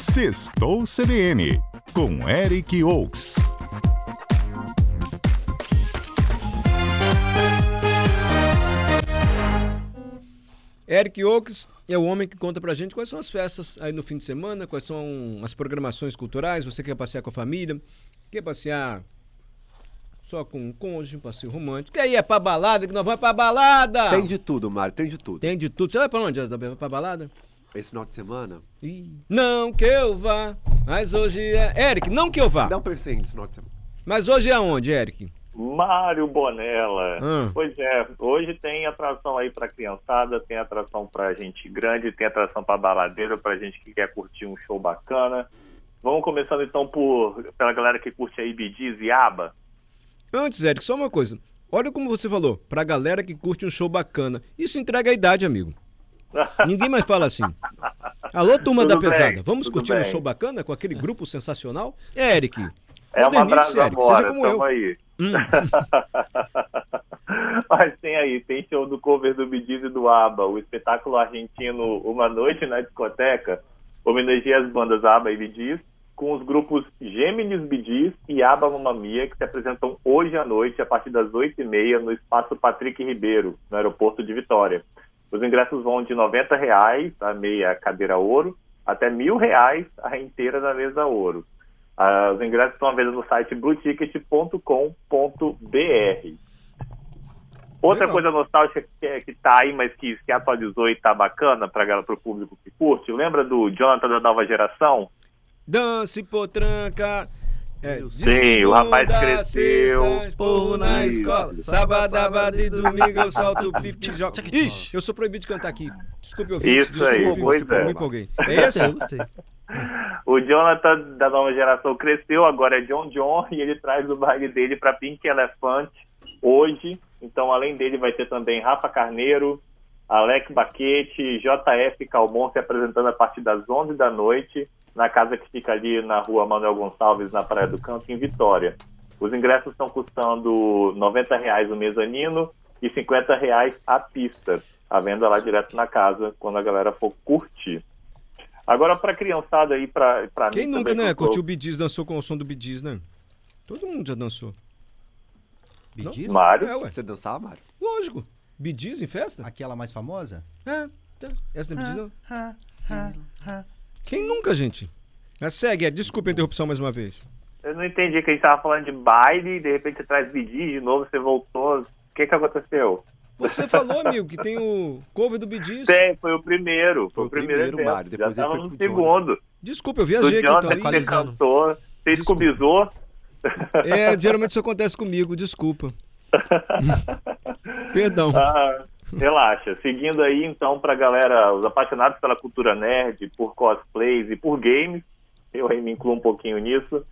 Sextou CBN, com Eric Oaks. Eric Oaks é o homem que conta pra gente quais são as festas aí no fim de semana, quais são as programações culturais, você quer passear com a família, quer passear só com um cônjuge, um passeio romântico, que aí é pra balada, que nós vamos pra balada! Tem de tudo, Mário, tem de tudo. Tem de tudo. Você vai pra onde? Vai pra balada? Esse final de semana? Ih, não que eu vá, mas hoje é... Eric, não que eu vá. Dá um percento esse final de semana. Mas hoje é aonde, Eric? Mário Bonella. Hum. Pois é, hoje tem atração aí pra criançada, tem atração pra gente grande, tem atração pra baladeiro, pra gente que quer curtir um show bacana. Vamos começando então por pela galera que curte aí Bidiz e Aba. Antes, Eric, só uma coisa. Olha como você falou, pra galera que curte um show bacana. Isso entrega a idade, amigo. Ninguém mais fala assim. Alô, turma Tudo da pesada. bem, Vamos tudo curtir um bem. show bacana com aquele grupo sensacional? É, Eric. É uma brasa Eric. Seja agora, como eu. aí. Hum. Mas tem aí, tem show do cover do Bidiz e do ABBA, o espetáculo argentino Uma Noite na Discoteca, homenageia as bandas ABBA e Bidiz, com os grupos Gêmeos Bidiz e ABBA Mamma Mia, que se apresentam hoje à noite, a partir das 8h30, no Espaço Patrick Ribeiro, no aeroporto de Vitória. Os ingressos vão de 90 reais a meia cadeira ouro, até 1.000 reais a inteira da mesa ouro. Ah, os ingressos estão à venda no site blueticket.com.br. Outra Legal. coisa nostálgica que, é- que tá aí, mas que se atualizou e tá bacana para o público que curte, lembra do Jonathan da nova geração? Dance, potranca. É, Sim, o rapaz cresceu. Esporro na Isso. escola. Sábado, sábado e domingo eu solto o pipi. jo- Ixi, eu sou proibido de cantar aqui. Desculpe, ouvinte. Isso aí, Desculpe, pois é. me empolguei. É esse? O Jonathan da nova geração cresceu, agora é John John e ele traz o baile dele para Pink Elephant hoje. Então, além dele, vai ter também Rafa Carneiro, Alec Baquete, JF Calmon se apresentando a partir das 11 da noite na casa que fica ali na rua Manuel Gonçalves, na Praia do Canto, em Vitória. Os ingressos estão custando 90 reais o mezanino e 50 reais a pista. A venda lá direto na casa, quando a galera for curtir. Agora, para criançada aí, para mim Quem nunca, né? eu tô- Curtiu o Bidiz, dançou com o som do Bidiz, né? Todo mundo já dançou. Bidiz? Mário? É. Você dançava, Mário? Lógico. Bidiz em festa? Aquela mais famosa? É. tá. Essa não é Bidiz, não? Quem nunca, gente? Mas segue, Eric. Desculpa a interrupção mais uma vez. Eu não entendi que a gente tava falando de baile e de repente você traz Bidi de novo, você voltou. O que que aconteceu? Você falou, amigo, que tem o cover do Bidiz. Tem, foi o primeiro. Foi, Foi o primeiro, primeiro, evento. Mário, depois Já ele no pro segundo. Desculpa, eu Do viajei aqui Jonathan então. você cantou. Você escubizou. É, geralmente isso acontece comigo, desculpa. Perdão. Ah, relaxa. Seguindo aí, então, pra galera, os apaixonados pela cultura nerd, por cosplays e por games, eu aí me incluo um pouquinho nisso.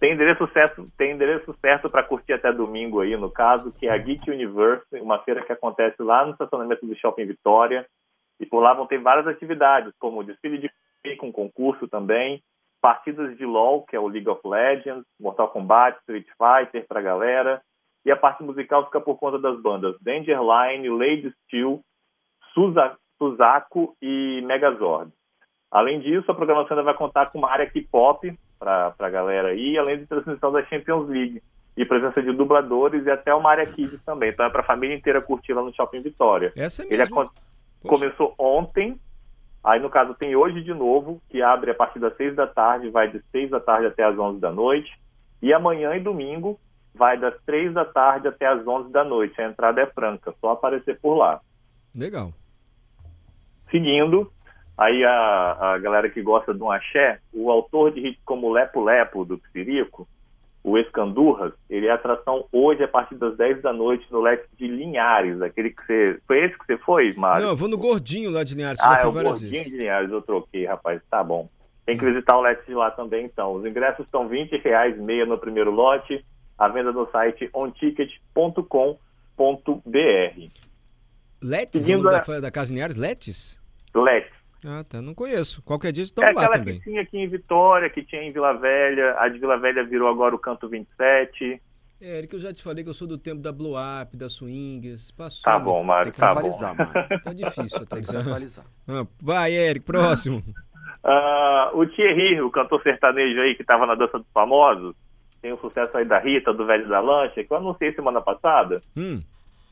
Tem endereço certo, tem endereço certo para curtir até domingo aí, no caso, que é a Geek Universe, uma feira que acontece lá no estacionamento do Shopping Vitória. E por lá vão ter várias atividades, como desfile de com concurso também, partidas de LoL, que é o League of Legends, Mortal Kombat, Street Fighter pra galera. E a parte musical fica por conta das bandas Danger Line, Lady Steel, Suza- Suzaku e Megazord. Além disso, a programação ainda vai contar com uma área K-pop para a galera aí, além de transmissão da Champions League e presença de dubladores e até uma área Kids também. Então é para a família inteira curtir lá no Shopping Vitória. Essa é Ele mesmo. acon- começou ontem, aí no caso tem hoje de novo, que abre a partir das seis da tarde, vai de seis da tarde até as onze da noite, e amanhã e domingo vai das três da tarde até as onze da noite. A entrada é franca, só aparecer por lá. Legal. Seguindo, aí a, a galera que gosta de um axé, o autor de hits como Lepo Lepo, do Psirico, o Escandurras, ele é atração hoje a partir das 10 da noite no Leque de Linhares, aquele que você... Foi esse que você foi, Mário? Não, eu vou no gordinho lá de Linhares, Ah, é o Gordinho vezes. de Linhares, eu troquei, rapaz, tá bom. Tem que visitar o Leque de lá também, então. Os ingressos estão 20 reais meia no primeiro lote, a venda no site onticket.com.br. Letes? O Seguindo nome a- da, da Casa Linhares? Letes? Leque. Ah, tá. Não conheço. Qualquer dia É estamos lá aquela também. que tinha aqui em Vitória, que tinha em Vila Velha. A de Vila Velha virou agora o Canto 27. É, Eric, eu já te falei que eu sou do tempo da Blow Up, da Swingers. Passou. Tá né? bom, Mário, Tem que se tá bom. atualizar, Mário. Tá difícil Tem que se atualizar. Ah, vai, Eric, próximo. Ah, o Thierry, o cantor sertanejo aí que estava na Dança dos Famosos, tem o sucesso aí da Rita, do Velho da Lancha, que eu anunciei semana passada. Hum.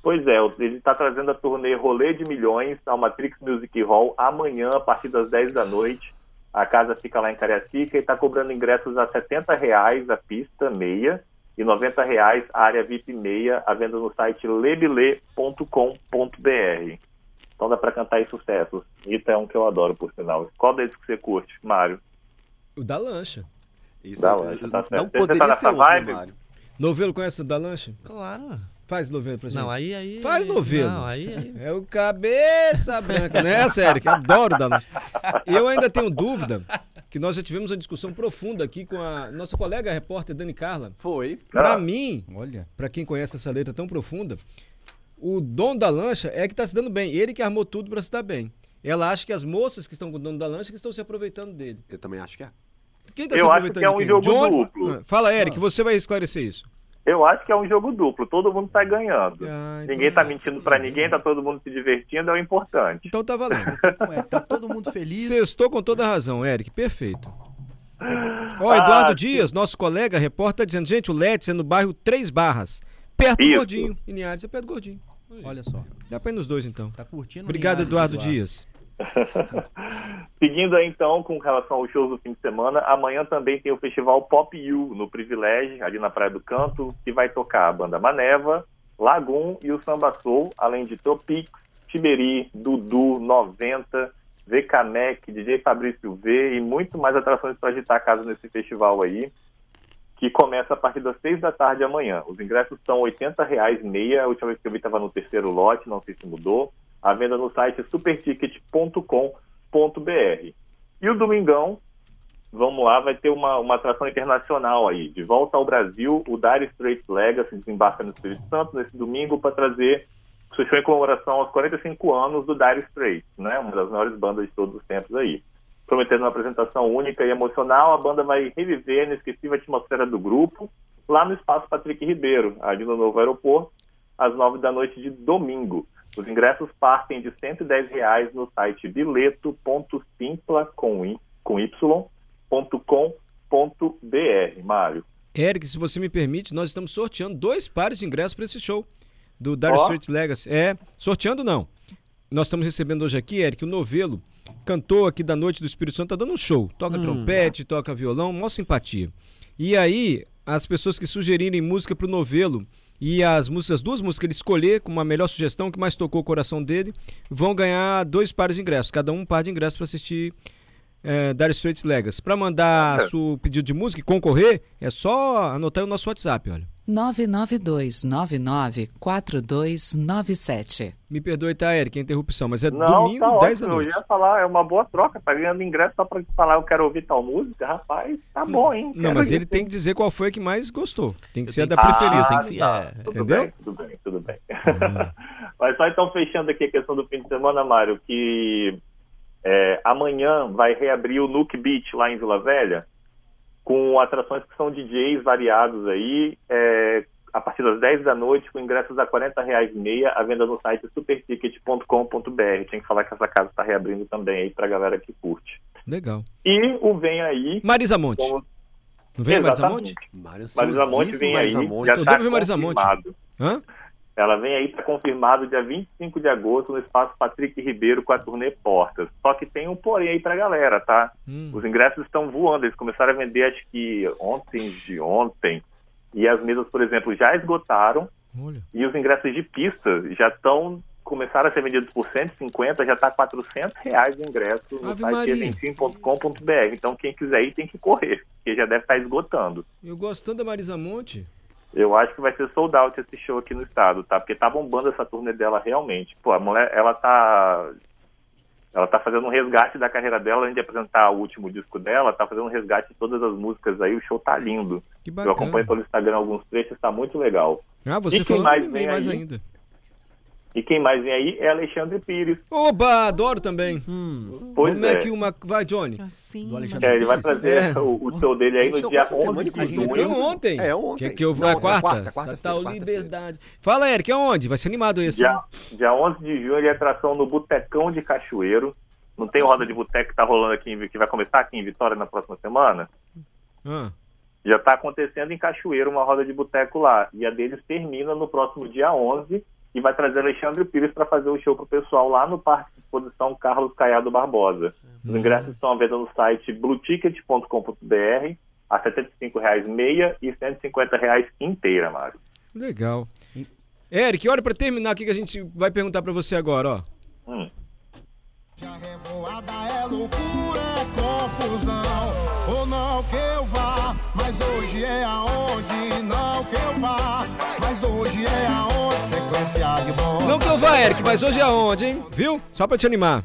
Pois é, ele está trazendo a turnê Rolê de Milhões ao Matrix Music Hall amanhã, a partir das 10 da noite. A casa fica lá em Cariacica e está cobrando ingressos a 70 reais a pista meia e 90 reais a área VIP meia, à venda no site lebile.com.br. Então dá para cantar aí sucessos. Isso é um que eu adoro, por sinal. Qual deles que você curte, Mário? O da lancha. Isso Dá é- lancha, tá não certo. Você poderia tá ser outro, vibe? Mário? Novelo conhece o da lancha? Claro. Faz novelo pra gente. Não, aí, aí. Faz novelo. Não, aí, aí. É o cabeça branca, né, sério? Que adoro da lancha. Eu ainda tenho dúvida que nós já tivemos uma discussão profunda aqui com a nossa colega a repórter Dani Carla. Foi. Pra Ah. mim, Olha. pra quem conhece essa letra tão profunda, o dono da lancha é que tá se dando bem. Ele que armou tudo pra se dar bem. Ela acha que as moças que estão com o dono da lancha que estão se aproveitando dele. Eu também acho que é. Quem tá Eu se acho que é um quem? jogo Johnny? duplo. Ah, Fala, Eric, você vai esclarecer isso. Eu acho que é um jogo duplo, todo mundo tá ganhando. Ah, então- Ninguém tá mentindo pra ninguém, tá todo mundo se divertindo, é o importante. Então tá valendo. Ué, tá todo mundo feliz. Sextou com toda a razão, Eric. Perfeito. Ó, Ah, Eduardo sim. Dias, nosso colega, repórter, tá dizendo, gente, o Let's é no bairro Três Barras. Perto do Isso. Gordinho. Em Linhares, é perto do Gordinho. Olha só. Dá pra ir nos dois, então. Tá curtindo Obrigado, Linhares, Eduardo Dias. Seguindo aí então com relação aos shows do fim de semana, amanhã também tem o festival Pop You no Privilégio, ali na Praia do Canto, que vai tocar a banda Maneva, Lagoon e o Samba Soul, além de Topix, Tiberi, Dudu, 90, VKMEC, DJ Fabrício V e muito mais atrações para agitar a casa nesse festival aí, que começa a partir das seis da tarde amanhã. Os ingressos são 80 reais meia, a última vez que eu vi estava no terceiro lote, não sei se mudou. A venda no site superticket.com.br. E o Domingão, vamos lá, vai ter uma, uma atração internacional aí. De volta ao Brasil, o Dire Straits Legacy desembarca no Espírito Santo nesse domingo para trazer seu show em comemoração aos 45 anos do Dire Straits, né? uma das maiores bandas de todos os tempos aí. Prometendo uma apresentação única e emocional, a banda vai reviver a inesquecível atmosfera do grupo lá no Espaço Patrick Ribeiro, ali no novo aeroporto, às nove da noite de domingo. Os ingressos partem de 110 reais no site bileto.simpla com y, com y.com.br. Mário. Eric, se você me permite, nós estamos sorteando dois pares de ingressos para esse show do Dire Ó. Straits Legacy. É, sorteando não. Nós estamos recebendo hoje aqui, Eric, o Novelo, cantor aqui da Noite do Espírito Santo, tá dando um show. Toca trompete, toca violão, mó simpatia. E aí, as pessoas que sugerirem música pro Novelo e as músicas, as duas músicas que ele escolher como a melhor sugestão, que mais tocou o coração dele, vão ganhar dois pares de ingressos, cada um um par de ingressos para assistir é, Dire Straits Legacy. Para mandar É. seu pedido de música e concorrer, é só anotar aí o nosso WhatsApp, olha. 992994297. Me perdoe, tá, Eric, a interrupção, mas é Não, domingo, tá 10 da ótimo. Eu noite. ia falar, é uma boa troca. Tá ganhando ingresso só pra falar eu quero ouvir tal música. Rapaz, tá bom, hein? Não, Quero mas ele tem que dizer qual foi a que mais gostou. Tem que ser a da Tem que ser- preferida. tem que ser- tá. é. Tudo Entendeu? bem, tudo bem, tudo bem. Mas só então fechando aqui a questão do fim de semana, Mário, que é, amanhã vai reabrir o Nuke Beach lá em Vila Velha, com atrações que são DJs variados aí, é, a partir das 10 da noite, com ingressos a 40 reais meia, a venda no site superticket.com.br. Tinha que falar que essa casa está reabrindo também aí pra galera que curte. Legal. E o Vem Aí... Marisa Monte. como- Não vem a Marisa. Monte? Marisa Monte vem aí, Monte. já Eu está devo ver Marisa Monte. Hã? Ela vem aí, está confirmado dia 25 de agosto no Espaço Patrick Ribeiro com a turnê Portas. Só que tem um porém aí pra galera, tá? Hum. Os ingressos estão voando, eles começaram a vender acho que ontem de ontem. E as mesas, por exemplo, já esgotaram Olha. e os ingressos de pista já estão começaram a ser vendidos por 150, já está 400 reais o ingresso no Ave site eventim.com.br. Então quem quiser ir tem que correr, porque já deve estar esgotando. Eu gosto tanto da Marisa Monte. Eu acho que vai ser sold out esse show aqui no estado, tá? Porque tá bombando essa turnê dela realmente. Pô, a mulher, ela tá. Ela tá fazendo um resgate da carreira dela, além de apresentar o último disco dela, tá fazendo um resgate de todas as músicas aí, o show tá lindo. Que Eu acompanho pelo Instagram alguns trechos, tá muito legal. Ah, E você quem falando mais mais, vem mais ainda. E quem mais vem aí é Alexandre Pires. Oba, adoro também. Hum, Pois Como é. é que uma. Vai, Johnny. do Alexandre É, ele vai trazer É. o, o show dele aí no dia passa 11 semana de junho. ontem. É, ontem. Que, que eu vou. Não, é quarta? quarta, quarta-feira, Total quarta-feira. liberdade. Fala, Eric, aonde? Vai ser animado esse. Dia, né? dia 11 de junho ele é atração no Botecão de Cachoeiro. Não tem o Roda de Boteco que tá rolando aqui, em- que vai começar aqui em Vitória na próxima semana? Ah, Já está acontecendo em Cachoeira uma roda de boteco lá. E a deles termina no próximo dia 11 e vai trazer Alexandre Pires para fazer o show pro pessoal lá no Parque de Exposição Carlos Caiado Barbosa. Os ingressos estão à venda no site blueticket.com.br a 75 reais meia e 150 reais inteira, Mário. legal. Eric, olha pra terminar aqui que a gente vai perguntar pra você agora, ó. Hum. Já revoada é loucura, é confusão. Ou não que eu vá, mas hoje é aonde. Não que eu vá, mas hoje é aonde. Sequência de bola. Não que eu vá, Eric, mas hoje é aonde, hein? Viu? Só pra te animar.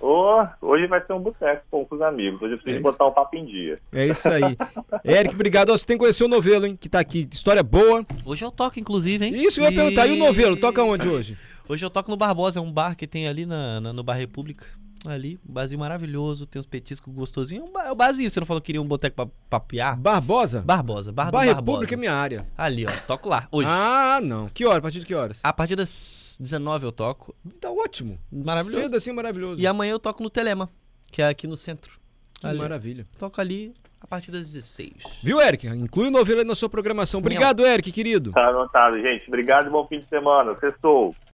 Ô, hoje vai ser um boteco com os amigos. Hoje eu preciso É botar o papo em dia. É isso aí. Eric, obrigado. Você tem que conhecer o novelo, hein? Que tá aqui. História boa. Hoje eu toco, inclusive, hein? Isso, eu ia perguntar. E o novelo? Toca onde hoje? Hoje eu toco no Barbosa, é um bar que tem ali na, na- no Bar República. Ali, um barzinho maravilhoso, tem uns petiscos gostosinhos. É um, é um barzinho, você não falou que queria um boteco pra papear? Barbosa? Barbosa, Bar, Bar. República é minha área. Ali, ó, toco lá, hoje. Ah, não. Que hora? A partir de que horas? A partir das 19 eu toco. Tá ótimo. Maravilhoso. Cedo assim, maravilhoso. E amanhã eu toco no Telema, que é aqui no centro. Que Ali. maravilha. Toco ali a partir das 16. Viu, Eric? Inclui o novelo aí na sua programação. Obrigado, Eric, querido. Tá anotado, gente. Obrigado e bom fim de semana. Sextou.